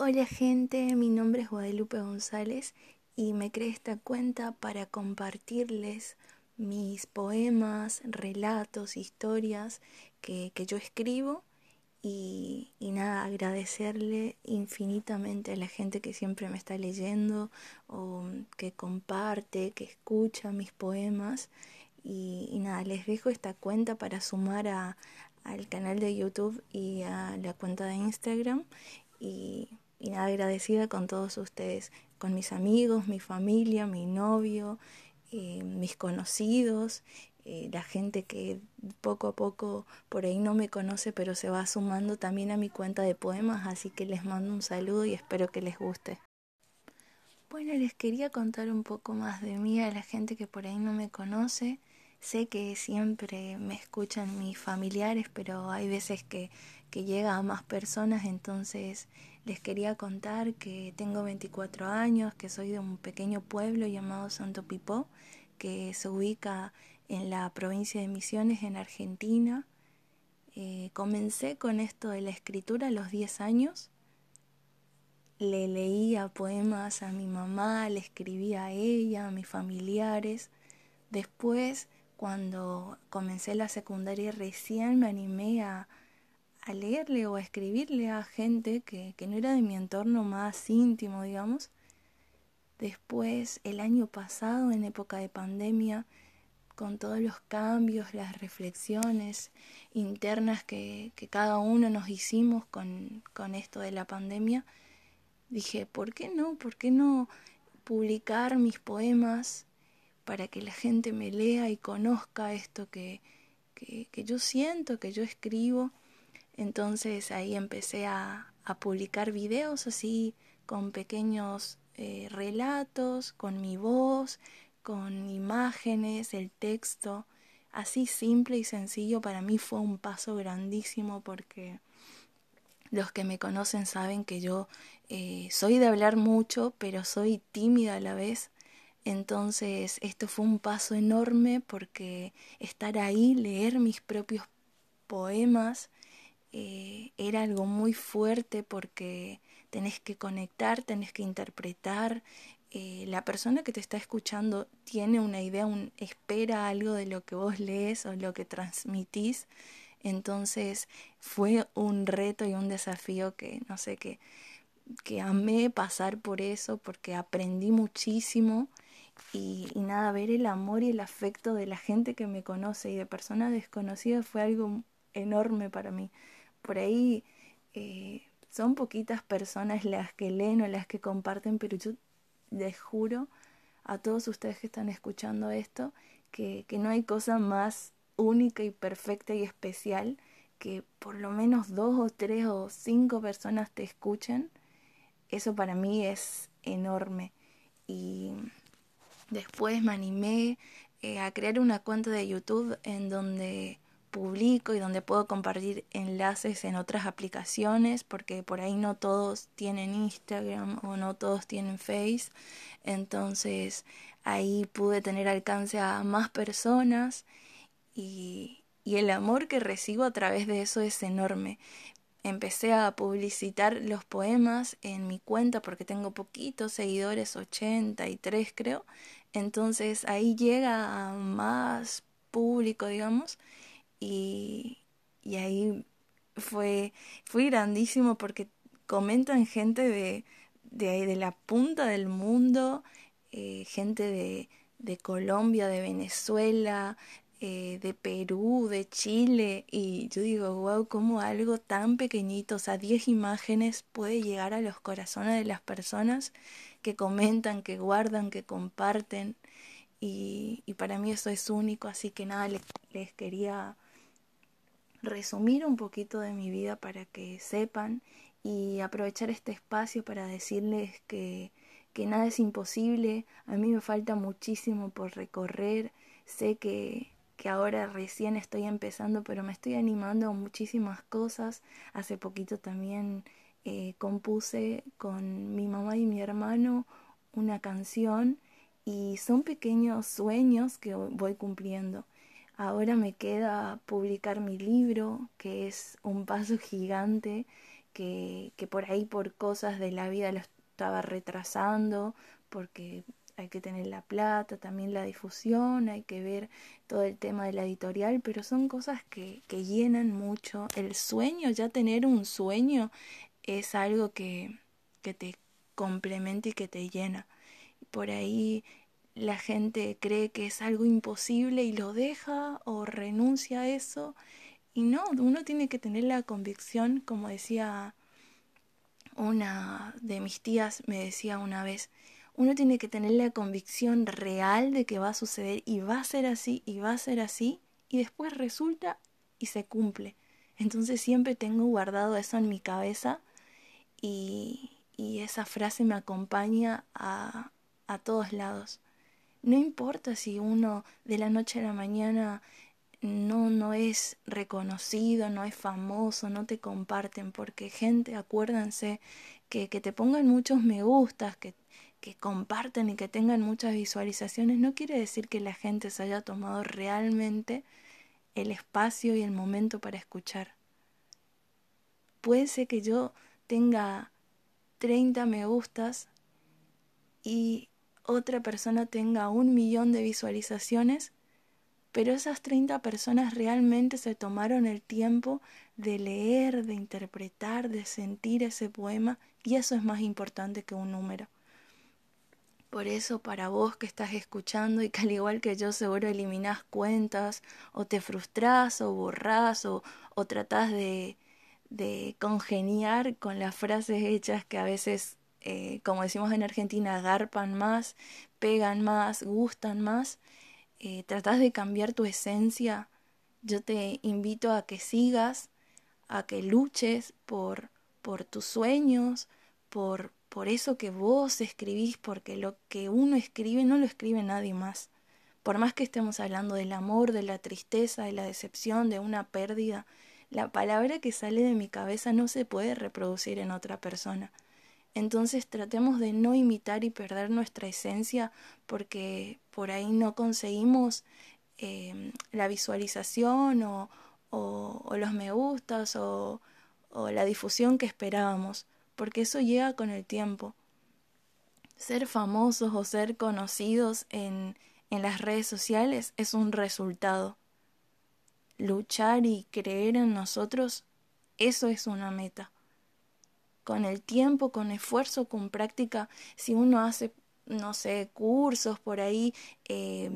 Hola gente, mi nombre es Guadalupe González y me creé esta cuenta para compartirles mis poemas, relatos, historias que, yo escribo y, y, nada, agradecerle infinitamente a la gente que siempre me está leyendo o que comparte, que escucha mis poemas y, y nada, les dejo esta cuenta para sumar a, al canal de YouTube y a la cuenta de Instagram y y agradecida con todos ustedes, con mis amigos, mi familia, mi novio, eh, mis conocidos, eh, la gente que poco a poco por ahí no me conoce, pero se va sumando también a mi cuenta de poemas, así que les mando un saludo y espero que les guste. Bueno, les quería contar un poco más de mí a la gente que por ahí no me conoce. Sé que siempre me escuchan mis familiares, pero hay veces que, que llega a más personas, entonces les quería contar que tengo 24 años, que soy de un pequeño pueblo llamado Santo Pipó, que se ubica en la provincia de Misiones, en Argentina. Eh, comencé con esto de la escritura a los 10 años. Le leía poemas a mi mamá, le escribía a ella, a mis familiares. Después, cuando comencé la secundaria, recién me animé a, a leerle o a escribirle a gente que, que no era de mi entorno más íntimo, digamos. Después, el año pasado, en época de pandemia, con todos los cambios, las reflexiones internas que, que cada uno nos hicimos con, con esto de la pandemia, dije, ¿por qué no? ¿Por qué no publicar mis poemas para que la gente me lea y conozca esto que, que, que yo siento, que yo escribo? Entonces ahí empecé a, publicar videos así con pequeños eh, relatos, con mi voz, con imágenes, el texto, así simple y sencillo. Para mí fue un paso grandísimo porque los que me conocen saben que yo eh, soy de hablar mucho, pero soy tímida a la vez. Entonces esto fue un paso enorme porque estar ahí, leer mis propios poemas, eh, era algo muy fuerte porque tenés que conectar, tenés que interpretar. Eh, la persona que te está escuchando tiene una idea, un, espera algo de lo que vos lees o lo que transmitís. Entonces fue un reto y un desafío que no sé, que, que amé pasar por eso porque aprendí muchísimo y, y, nada, ver el amor y el afecto de la gente que me conoce y de personas desconocidas fue algo enorme para mí por ahí eh, son poquitas personas las que leen o las que comparten, pero yo les juro a todos ustedes que están escuchando esto que, que no hay cosa más única y perfecta y especial que por lo menos dos o tres o cinco personas te escuchen. Eso para mí es enorme. Y después me animé eh, a crear una cuenta de YouTube en donde publico y donde puedo compartir enlaces en otras aplicaciones porque por ahí no todos tienen Instagram o no todos tienen Face. Entonces ahí pude tener alcance a más personas y, y el amor que recibo a través de eso es enorme. Empecé a publicitar los poemas en mi cuenta porque tengo poquitos seguidores 83 creo. Entonces ahí llega a más público digamos y, y ahí fue, fue grandísimo porque comentan gente de, de, de la punta del mundo, eh, gente de, de Colombia, de Venezuela, eh, de Perú, de Chile, y yo digo, wow, cómo algo tan pequeñito, o sea, 10 imágenes puede llegar a los corazones de las personas que comentan, que guardan, que comparten, y, y para mí eso es único, así que nada, les, les quería resumir un poquito de mi vida para que sepan y aprovechar este espacio para decirles que, que nada es imposible, a mí me falta muchísimo por recorrer, sé que, que ahora recién estoy empezando, pero me estoy animando a muchísimas cosas. Hace poquito también eh, compuse con mi mamá y mi hermano una canción y son pequeños sueños que voy cumpliendo. Ahora me queda publicar mi libro, que es un paso gigante que, que por ahí por cosas de la vida lo estaba retrasando, porque hay que tener la plata, también la difusión, hay que ver todo el tema de la editorial, pero son cosas que, que llenan mucho. El sueño, ya tener un sueño, es algo que, que te complementa y que te llena. Por ahí la gente cree que es algo imposible y lo deja o renuncia a eso. Y no, uno tiene que tener la convicción, como decía una de mis tías, me decía una vez, uno tiene que tener la convicción real de que va a suceder y va a ser así y va a ser así y después resulta y se cumple. Entonces siempre tengo guardado eso en mi cabeza y, esa frase me acompaña a todos lados. No importa si uno de la noche a la mañana no, no es reconocido, no es famoso, no te comparten, porque gente, acuérdense, que, que te pongan muchos me gustas, que que comparten y que tengan muchas visualizaciones no quiere decir que la gente se haya tomado realmente el espacio y el momento para escuchar. Puede ser que yo tenga 30 me gustas y otra persona tenga un millón de visualizaciones, pero esas 30 personas realmente se tomaron el tiempo de leer, de interpretar, de sentir ese poema y eso es más importante que un número. Por eso para vos que estás escuchando y que al igual que yo seguro eliminás cuentas o te frustrás o borrás o, o tratás de, de congeniar con las frases hechas que a veces, eh, como decimos en Argentina, agarpan más, pegan más, gustan más, eh, tratás de cambiar tu esencia, yo te invito a que sigas, a que luches por, por tus sueños, por, por eso que vos escribís, porque lo que uno escribe no lo escribe nadie más. Por más que estemos hablando del amor, de la tristeza, de la decepción, de una pérdida, la palabra que sale de mi cabeza no se puede reproducir en otra persona. Entonces tratemos de no imitar y perder nuestra esencia porque por ahí no conseguimos eh, la visualización o, los me gustas o, la difusión que esperábamos porque eso llega con el tiempo. Ser famosos o ser conocidos en las redes sociales es un resultado. Luchar y creer en nosotros, eso es una meta. Con el tiempo, con esfuerzo, con práctica, si uno hace, no sé, cursos por ahí eh,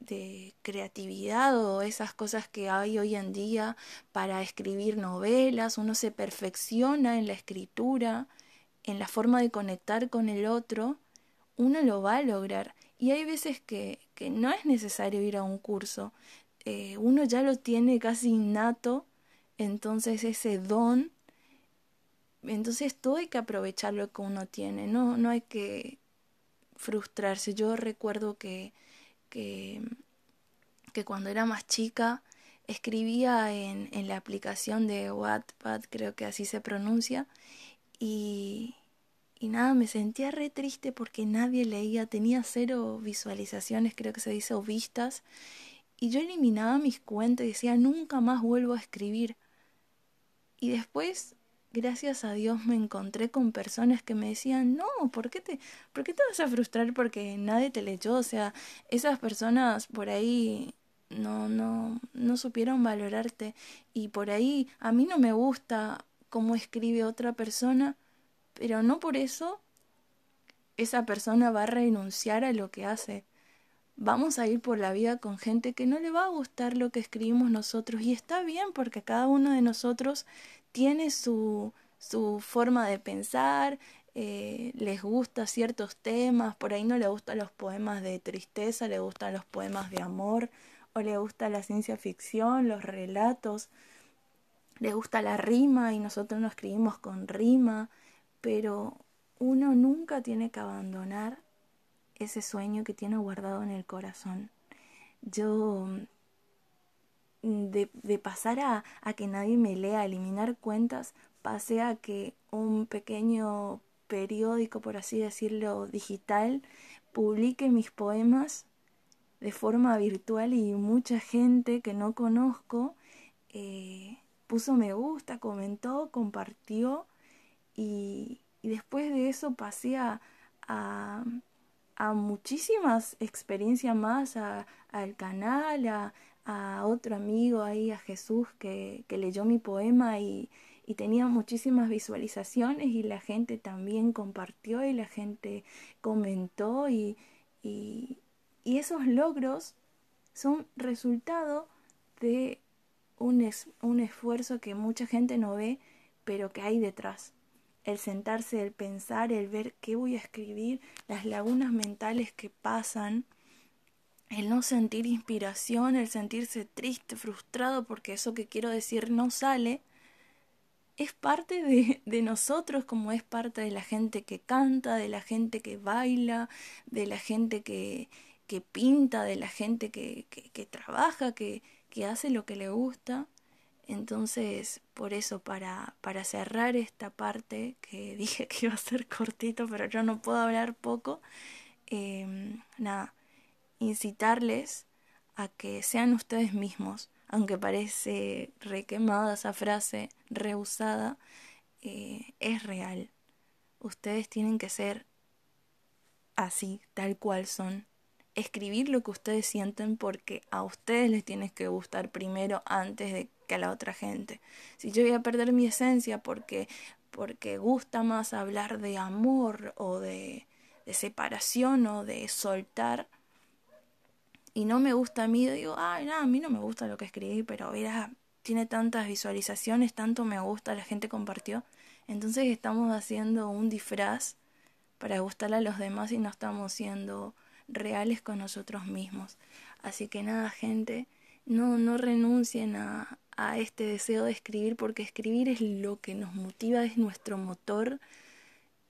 de creatividad o esas cosas que hay hoy en día para escribir novelas, uno se perfecciona en la escritura, en la forma de conectar con el otro, uno lo va a lograr. Y hay veces que, que no es necesario ir a un curso, eh, uno ya lo tiene casi innato, entonces ese don, entonces todo hay que aprovechar lo que uno tiene, no, no hay que frustrarse. Yo recuerdo que que, que cuando era más chica escribía en, en la aplicación de Wattpad, creo que así se pronuncia, y, y nada, me sentía re triste porque nadie leía, tenía cero visualizaciones, creo que se dice, o vistas, y yo eliminaba mis cuentas y decía, nunca más vuelvo a escribir. Y después gracias a Dios me encontré con personas que me decían, no, ¿por qué te, ¿por qué te vas a frustrar porque nadie te leyó? O sea, esas personas por ahí no, no, no supieron valorarte y por ahí a mí no me gusta cómo escribe otra persona, pero no por eso esa persona va a renunciar a lo que hace. Vamos a ir por la vida con gente que no le va a gustar lo que escribimos nosotros. Y está bien porque cada uno de nosotros tiene su, su forma de pensar, eh, les gusta ciertos temas, por ahí no le gustan los poemas de tristeza, le gustan los poemas de amor, o le gusta la ciencia ficción, los relatos, le gusta la rima y nosotros nos escribimos con rima, pero uno nunca tiene que abandonar ese sueño que tiene guardado en el corazón. Yo de, de pasar a, que nadie me lea, eliminar cuentas, pasé a que un pequeño periódico, por así decirlo, digital, publique mis poemas de forma virtual y mucha gente que no conozco eh, puso me gusta, comentó, compartió y, después de eso pasé a, muchísimas experiencias más, al canal, a, a otro amigo ahí, a Jesús, que, que leyó mi poema y, y tenía muchísimas visualizaciones y la gente también compartió y la gente comentó y, y, esos logros son resultado de un, un esfuerzo que mucha gente no ve, pero que hay detrás. El sentarse, el pensar, el ver qué voy a escribir, las lagunas mentales que pasan, el no sentir inspiración, el sentirse triste, frustrado porque eso que quiero decir no sale, es parte de, de, nosotros como es parte de la gente que canta, de la gente que baila, de la gente que, que pinta, de la gente que, que, trabaja, que, que, hace lo que le gusta. Entonces, por eso, para, para cerrar esta parte, que dije que iba a ser cortito, pero yo no puedo hablar poco, em, nada, incitarles a que sean ustedes mismos, aunque parece requemada esa frase, reusada, eh, es real. Ustedes tienen que ser así, tal cual son. Escribir lo que ustedes sienten porque a ustedes les tiene que gustar primero antes de que a la otra gente. Si yo voy a perder mi esencia porque, porque gusta más hablar de amor o de, separación o de soltar, y no me gusta a mí, digo, ay, no, a mí no me gusta lo que escribí, pero mira, tiene tantas visualizaciones, tanto me gusta, la gente compartió. Entonces estamos haciendo un disfraz para gustarle a los demás y no estamos siendo reales con nosotros mismos. Así que nada, gente, no, no renuncien a, a este deseo de escribir porque escribir es lo que nos motiva, es nuestro motor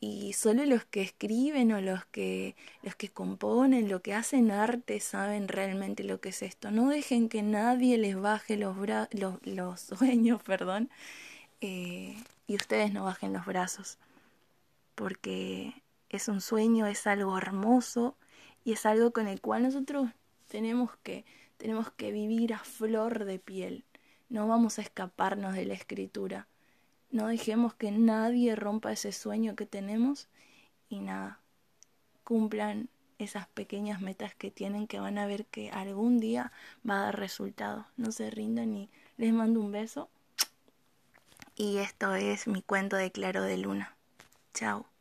y solo los que escriben o los que los que componen, lo que hacen arte saben realmente lo que es esto. No dejen que nadie les baje los, los, los, sueños, perdón, eh, y ustedes no bajen los brazos, porque es un sueño, es algo hermoso y es algo con el cual nosotros tenemos que tenemos que vivir a flor de piel. No vamos a escaparnos de la escritura no dejemos que nadie rompa ese sueño que tenemos y nada, cumplan esas pequeñas metas que tienen que van a ver que algún día va a dar resultado. No se rindan y les mando un beso. Y esto es mi cuento de Claro de Luna. Chao.